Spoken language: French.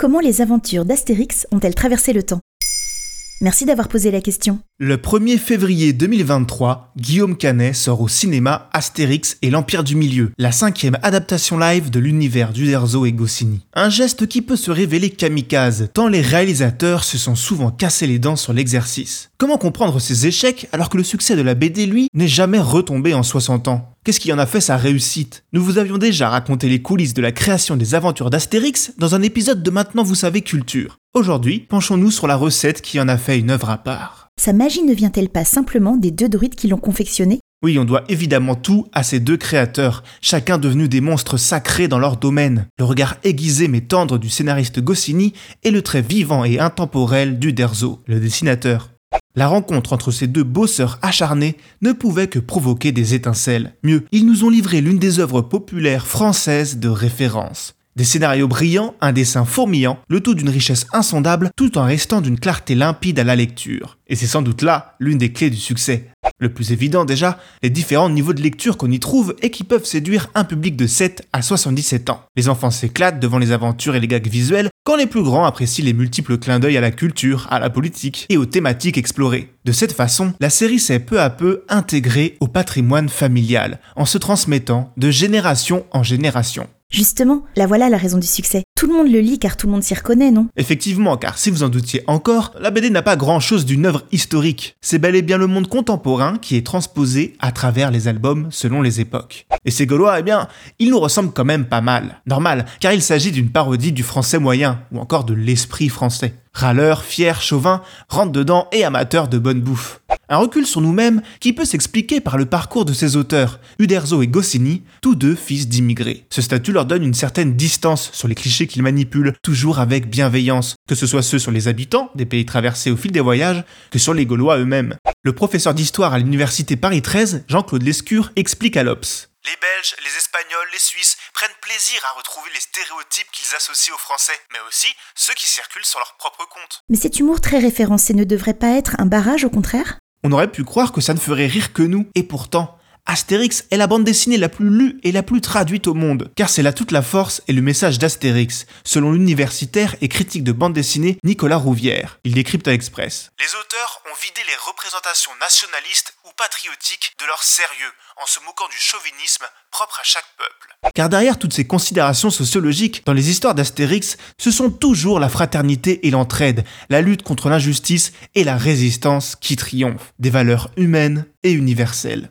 Comment les aventures d'Astérix ont-elles traversé le temps? Merci d'avoir posé la question. Le 1er février 2023, Guillaume Canet sort au cinéma Astérix et l'Empire du Milieu, la cinquième adaptation live de l'univers d'Uderzo et Goscinny. Un geste qui peut se révéler kamikaze, tant les réalisateurs se sont souvent cassés les dents sur l'exercice. Comment comprendre ces échecs alors que le succès de la BD, lui, n'est jamais retombé en 60 ans? Qu'est-ce qui en a fait sa réussite? Nous vous avions déjà raconté les coulisses de la création des aventures d'Astérix dans un épisode de Maintenant vous savez culture. Aujourd'hui, penchons-nous sur la recette qui en a fait une œuvre à part. Sa magie ne vient-elle pas simplement des deux druides qui l'ont confectionnée Oui, on doit évidemment tout à ces deux créateurs, chacun devenu des monstres sacrés dans leur domaine. Le regard aiguisé mais tendre du scénariste Goscinny et le trait vivant et intemporel du Derzo, le dessinateur. La rencontre entre ces deux bosseurs acharnés ne pouvait que provoquer des étincelles. Mieux, ils nous ont livré l'une des œuvres populaires françaises de référence. Des scénarios brillants, un dessin fourmillant, le tout d'une richesse insondable tout en restant d'une clarté limpide à la lecture. Et c'est sans doute là l'une des clés du succès. Le plus évident déjà, les différents niveaux de lecture qu'on y trouve et qui peuvent séduire un public de 7 à 77 ans. Les enfants s'éclatent devant les aventures et les gags visuels, quand les plus grands apprécient les multiples clins d'œil à la culture, à la politique et aux thématiques explorées. De cette façon, la série s'est peu à peu intégrée au patrimoine familial, en se transmettant de génération en génération. Justement, la voilà la raison du succès. Tout le monde le lit car tout le monde s'y reconnaît, non? Effectivement, car si vous en doutiez encore, la BD n'a pas grand-chose d'une œuvre historique. C'est bel et bien le monde contemporain qui est transposé à travers les albums selon les époques. Et ces Gaulois, eh bien, ils nous ressemblent quand même pas mal. Normal, car il s'agit d'une parodie du français moyen, ou encore de l'esprit français. Râleurs, fiers, chauvins, rentre dedans et amateurs de bonne bouffe. Un recul sur nous-mêmes qui peut s'expliquer par le parcours de ces auteurs, Uderzo et Goscinny, tous deux fils d'immigrés. Ce statut leur donne une certaine distance sur les clichés qu'ils manipulent, toujours avec bienveillance, que ce soit ceux sur les habitants des pays traversés au fil des voyages, que sur les Gaulois eux-mêmes. Le professeur d'histoire à l'université Paris 13, Jean-Claude Lescure, explique à l'Obs. Les Belges, les Espagnols, les Suisses prennent plaisir à retrouver les stéréotypes qu'ils associent aux Français, mais aussi ceux qui circulent sur leur propre compte. Mais cet humour très référencé ne devrait pas être un barrage au contraire? On aurait pu croire que ça ne ferait rire que nous, et pourtant, Astérix est la bande dessinée la plus lue et la plus traduite au monde, car c'est là toute la force et le message d'Astérix, selon l'universitaire et critique de bande dessinée Nicolas Rouvière. Il décrypte à l'Express. Les auteurs ont vidé les représentations nationalistes ou patriotiques de leur sérieux, en se moquant du chauvinisme propre à chaque peuple. Car derrière toutes ces considérations sociologiques, dans les histoires d'Astérix, ce sont toujours la fraternité et l'entraide, la lutte contre l'injustice et la résistance qui triomphent, des valeurs humaines et universelles.